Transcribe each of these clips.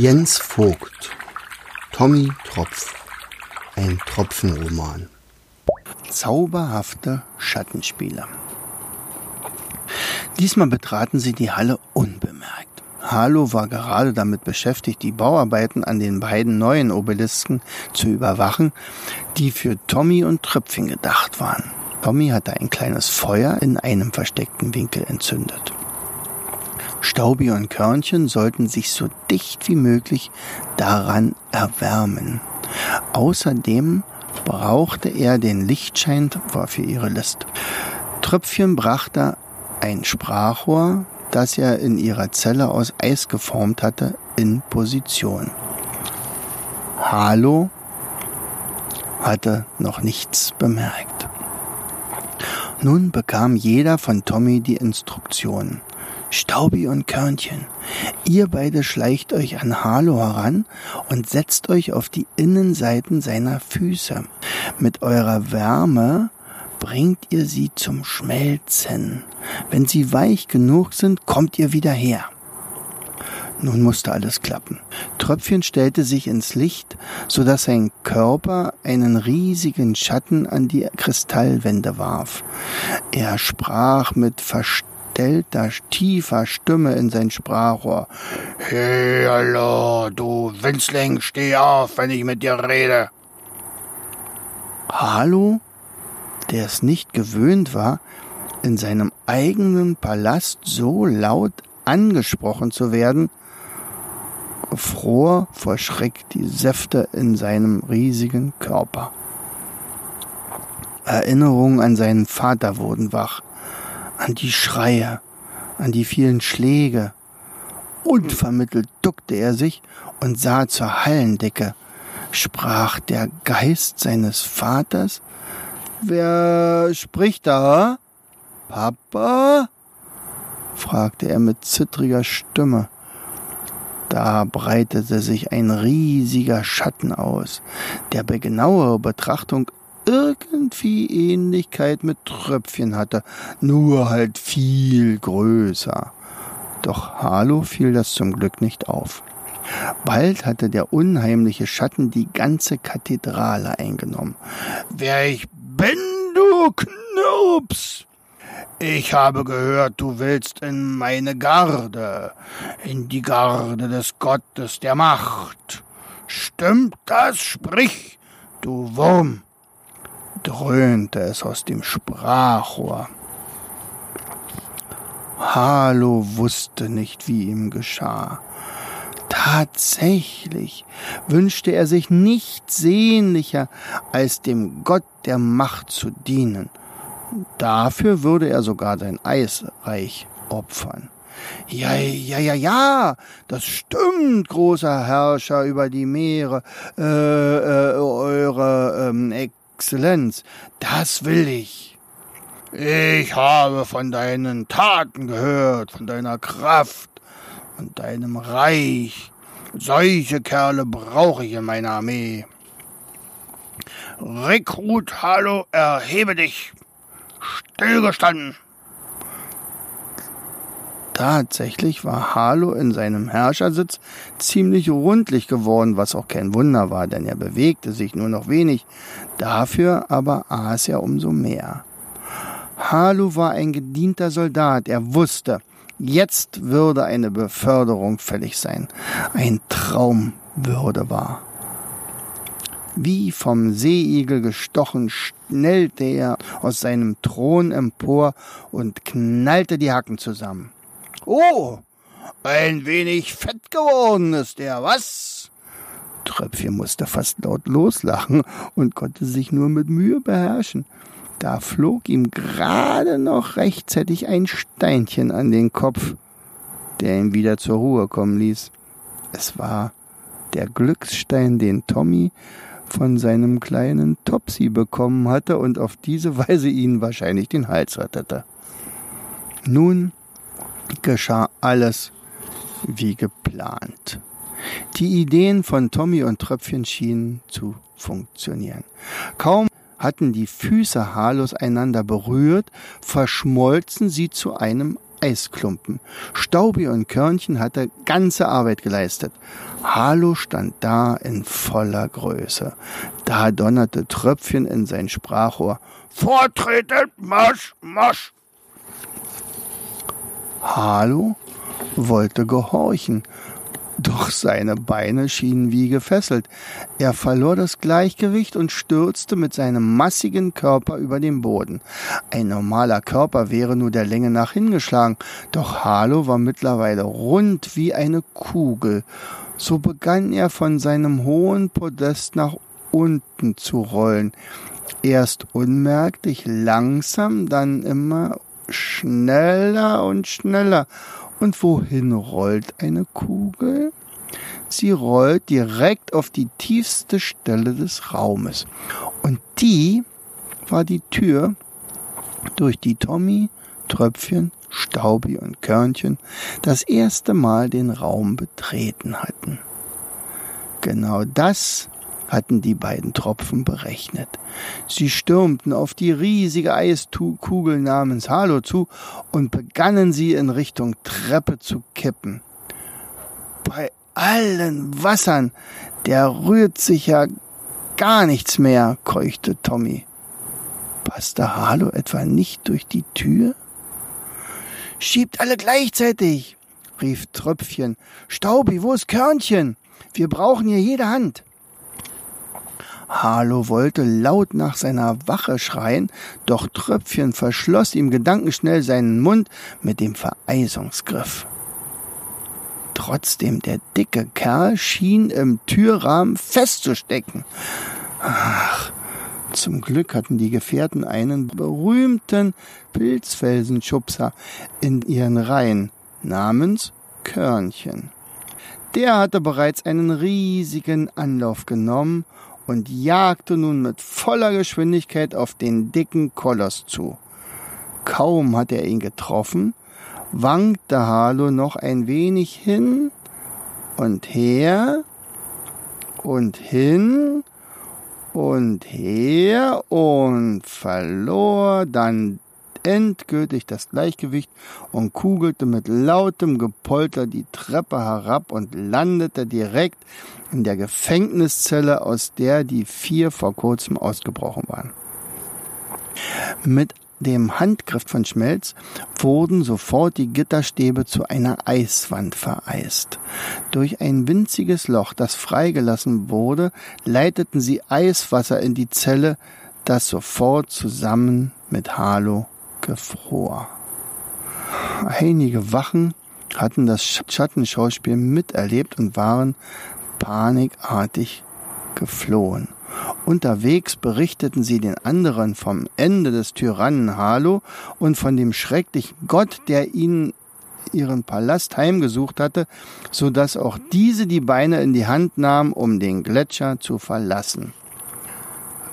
Jens Vogt Tommy Tropf Ein Tropfenroman Zauberhafte Schattenspiele Diesmal betraten sie die Halle unbemerkt. Harlow war gerade damit beschäftigt, die Bauarbeiten an den beiden neuen Obelisken zu überwachen, die für Tommy und Tröpfchen gedacht waren. Tommy hatte ein kleines Feuer in einem versteckten Winkel entzündet. Staubi und Körnchen sollten sich so dicht wie möglich daran erwärmen. Außerdem brauchte er den Lichtschein für ihre List. Tröpfchen brachte ein Sprachrohr, das er in ihrer Zelle aus Eis geformt hatte, in Position. Halo hatte noch nichts bemerkt. Nun bekam jeder von Tommy die Instruktion. Staubi und Körnchen, ihr beide schleicht euch an Halo heran und setzt euch auf die Innenseiten seiner Füße. Mit eurer Wärme bringt ihr sie zum Schmelzen. Wenn sie weich genug sind, kommt ihr wieder her. Nun musste alles klappen. Tröpfchen stellte sich ins Licht, so dass sein Körper einen riesigen Schatten an die Kristallwände warf. Er sprach mit verstellter, tiefer Stimme in sein Sprachrohr. Hey, hallo, du Winzling, steh auf, wenn ich mit dir rede. Hallo? der es nicht gewöhnt war, in seinem eigenen Palast so laut angesprochen zu werden, fror vor Schreck die Säfte in seinem riesigen Körper. Erinnerungen an seinen Vater wurden wach, an die Schreie, an die vielen Schläge. Unvermittelt duckte er sich und sah zur Hallendecke. Sprach der Geist seines Vaters Wer spricht da? Papa? fragte er mit zittriger Stimme. Da breitete sich ein riesiger Schatten aus, der bei genauerer Betrachtung irgendwie Ähnlichkeit mit Tröpfchen hatte, nur halt viel größer. Doch Harlow fiel das zum Glück nicht auf. Bald hatte der unheimliche Schatten die ganze Kathedrale eingenommen. Wer ich bin, du Knirps! Ich habe gehört, du willst in meine Garde, in die Garde des Gottes der Macht. Stimmt das? Sprich, du Wurm! Dröhnte es aus dem Sprachrohr. Halo wusste nicht, wie ihm geschah. Tatsächlich wünschte er sich nichts sehnlicher, als dem Gott der Macht zu dienen. Dafür würde er sogar sein Eisreich opfern. Ja, ja, ja, ja, das stimmt, großer Herrscher über die Meere, äh, äh, eure ähm, Exzellenz, das will ich. Ich habe von deinen Taten gehört, von deiner Kraft, und deinem Reich. Solche Kerle brauche ich in meiner Armee. Rekrut, hallo, erhebe dich. Stillgestanden. Tatsächlich war Harlow in seinem Herrschersitz ziemlich rundlich geworden, was auch kein Wunder war, denn er bewegte sich nur noch wenig. Dafür aber aß er umso mehr. Harlow war ein gedienter Soldat. Er wusste, Jetzt würde eine Beförderung fällig sein. Ein Traum würde wahr. Wie vom Seeigel gestochen, schnellte er aus seinem Thron empor und knallte die Hacken zusammen. Oh, ein wenig fett geworden ist er, was? Tröpfchen musste fast laut loslachen und konnte sich nur mit Mühe beherrschen. Da flog ihm gerade noch rechtzeitig ein Steinchen an den Kopf, der ihn wieder zur Ruhe kommen ließ. Es war der Glücksstein, den Tommy von seinem kleinen Topsy bekommen hatte und auf diese Weise ihn wahrscheinlich den Hals rettete. Nun geschah alles wie geplant. Die Ideen von Tommy und Tröpfchen schienen zu funktionieren. Kaum hatten die Füße haarlos einander berührt, verschmolzen sie zu einem Eisklumpen. Staubi und Körnchen hatte ganze Arbeit geleistet. Harlow stand da in voller Größe. Da donnerte Tröpfchen in sein Sprachrohr. Vortreten, Marsch, Marsch! Harlow wollte gehorchen, doch seine Beine schienen wie gefesselt. Er verlor das Gleichgewicht und stürzte mit seinem massigen Körper über den Boden. Ein normaler Körper wäre nur der Länge nach hingeschlagen, doch Harlow war mittlerweile rund wie eine Kugel. So begann er von seinem hohen Podest nach unten zu rollen. Erst unmerklich langsam, dann immer schneller und schneller und wohin rollt eine Kugel? Sie rollt direkt auf die tiefste Stelle des Raumes. Und die war die Tür, durch die Tommy, Tröpfchen, Staubi und Körnchen das erste Mal den Raum betreten hatten. Genau das hatten die beiden Tropfen berechnet. Sie stürmten auf die riesige Eiskugel namens Halo zu und begannen sie in Richtung Treppe zu kippen. Bei allen Wassern, der rührt sich ja gar nichts mehr, keuchte Tommy. Passte Halo etwa nicht durch die Tür? Schiebt alle gleichzeitig, rief Tröpfchen. Staubi, wo ist Körnchen? Wir brauchen hier jede Hand. Harlow wollte laut nach seiner Wache schreien, doch Tröpfchen verschloss ihm gedankenschnell seinen Mund mit dem Vereisungsgriff. Trotzdem, der dicke Kerl schien im Türrahmen festzustecken. Ach, zum Glück hatten die Gefährten einen berühmten Pilzfelsenschubser in ihren Reihen namens Körnchen. Der hatte bereits einen riesigen Anlauf genommen und jagte nun mit voller Geschwindigkeit auf den dicken Koloss zu. Kaum hatte er ihn getroffen, wankte Harlow noch ein wenig hin und her und hin und her und verlor dann endgültig das Gleichgewicht und kugelte mit lautem Gepolter die Treppe herab und landete direkt in der Gefängniszelle, aus der die vier vor kurzem ausgebrochen waren. Mit dem Handgriff von Schmelz wurden sofort die Gitterstäbe zu einer Eiswand vereist. Durch ein winziges Loch, das freigelassen wurde, leiteten sie Eiswasser in die Zelle, das sofort zusammen mit Halo gefror. Einige Wachen hatten das Schattenschauspiel miterlebt und waren panikartig geflohen. Unterwegs berichteten sie den anderen vom Ende des Tyrannen Halo und von dem schrecklichen Gott, der ihnen ihren Palast heimgesucht hatte, so dass auch diese die Beine in die Hand nahmen, um den Gletscher zu verlassen.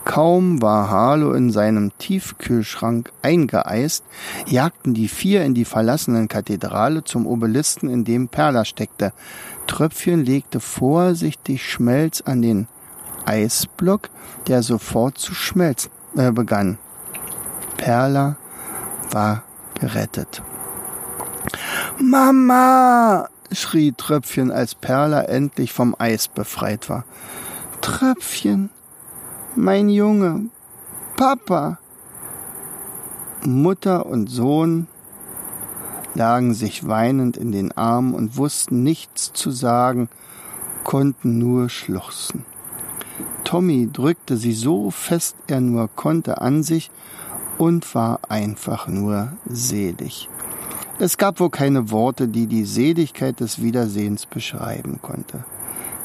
Kaum war Harlow in seinem Tiefkühlschrank eingeeist, jagten die vier in die verlassenen Kathedrale zum Obelisken, in dem Perla steckte. Tröpfchen legte vorsichtig Schmelz an den Eisblock, der sofort zu schmelzen äh, begann. Perla war gerettet. Mama! schrie Tröpfchen, als Perla endlich vom Eis befreit war. Tröpfchen, mein Junge, Papa. Mutter und Sohn lagen sich weinend in den Armen und wussten nichts zu sagen, konnten nur schluchzen. Tommy drückte sie so fest er nur konnte an sich und war einfach nur selig. Es gab wohl keine Worte, die die Seligkeit des Wiedersehens beschreiben konnte.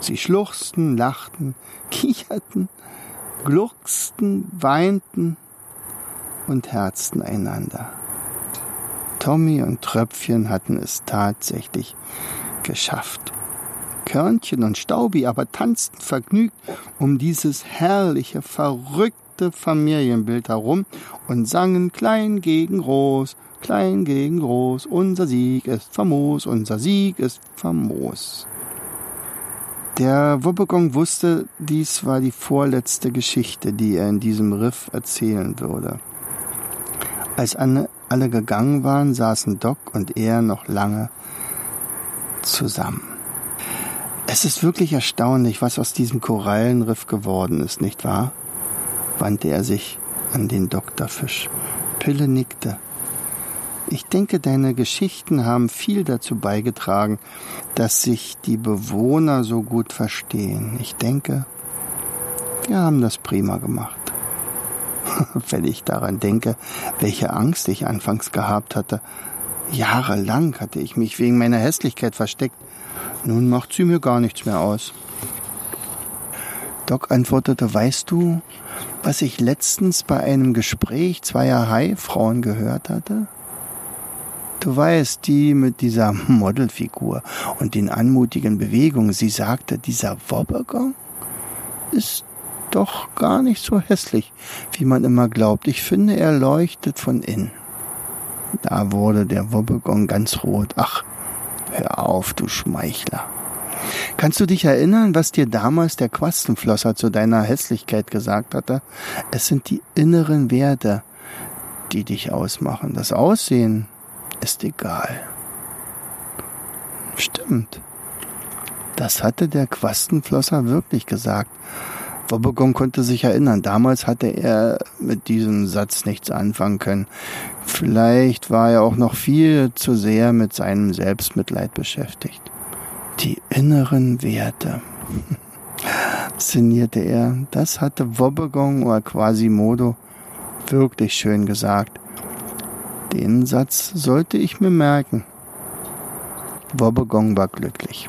Sie schluchzten, lachten, kicherten glucksten, weinten und herzten einander. Tommy und Tröpfchen hatten es tatsächlich geschafft. Körnchen und Staubi aber tanzten vergnügt um dieses herrliche, verrückte Familienbild herum und sangen klein gegen groß, klein gegen groß, unser Sieg ist famos, unser Sieg ist famos. Der Wobbegong wusste, dies war die vorletzte Geschichte, die er in diesem Riff erzählen würde. Als alle gegangen waren, saßen Doc und er noch lange zusammen. Es ist wirklich erstaunlich, was aus diesem Korallenriff geworden ist, nicht wahr? wandte er sich an den Doktorfisch. Pille nickte. Ich denke, deine Geschichten haben viel dazu beigetragen, dass sich die Bewohner so gut verstehen. Ich denke, wir haben das prima gemacht. Wenn ich daran denke, welche Angst ich anfangs gehabt hatte. Jahrelang hatte ich mich wegen meiner Hässlichkeit versteckt. Nun macht sie mir gar nichts mehr aus. Doc antwortete, weißt du, was ich letztens bei einem Gespräch zweier Haifrauen gehört hatte? Du weißt, die mit dieser Modelfigur und den anmutigen Bewegungen, sie sagte, dieser Wobbegong ist doch gar nicht so hässlich, wie man immer glaubt. Ich finde, er leuchtet von innen. Da wurde der Wobbegong ganz rot. Ach, hör auf, du Schmeichler. Kannst du dich erinnern, was dir damals der Quastenflosser zu deiner Hässlichkeit gesagt hatte? Es sind die inneren Werte, die dich ausmachen. Das Aussehen ist egal. Stimmt. Das hatte der Quastenflosser wirklich gesagt. Wobbegong konnte sich erinnern, damals hatte er mit diesem Satz nichts anfangen können. Vielleicht war er auch noch viel zu sehr mit seinem Selbstmitleid beschäftigt. Die inneren Werte, sinnierte er, das hatte Wobbegong oder Quasimodo wirklich schön gesagt. Den Satz sollte ich mir merken. Wobbegong war glücklich.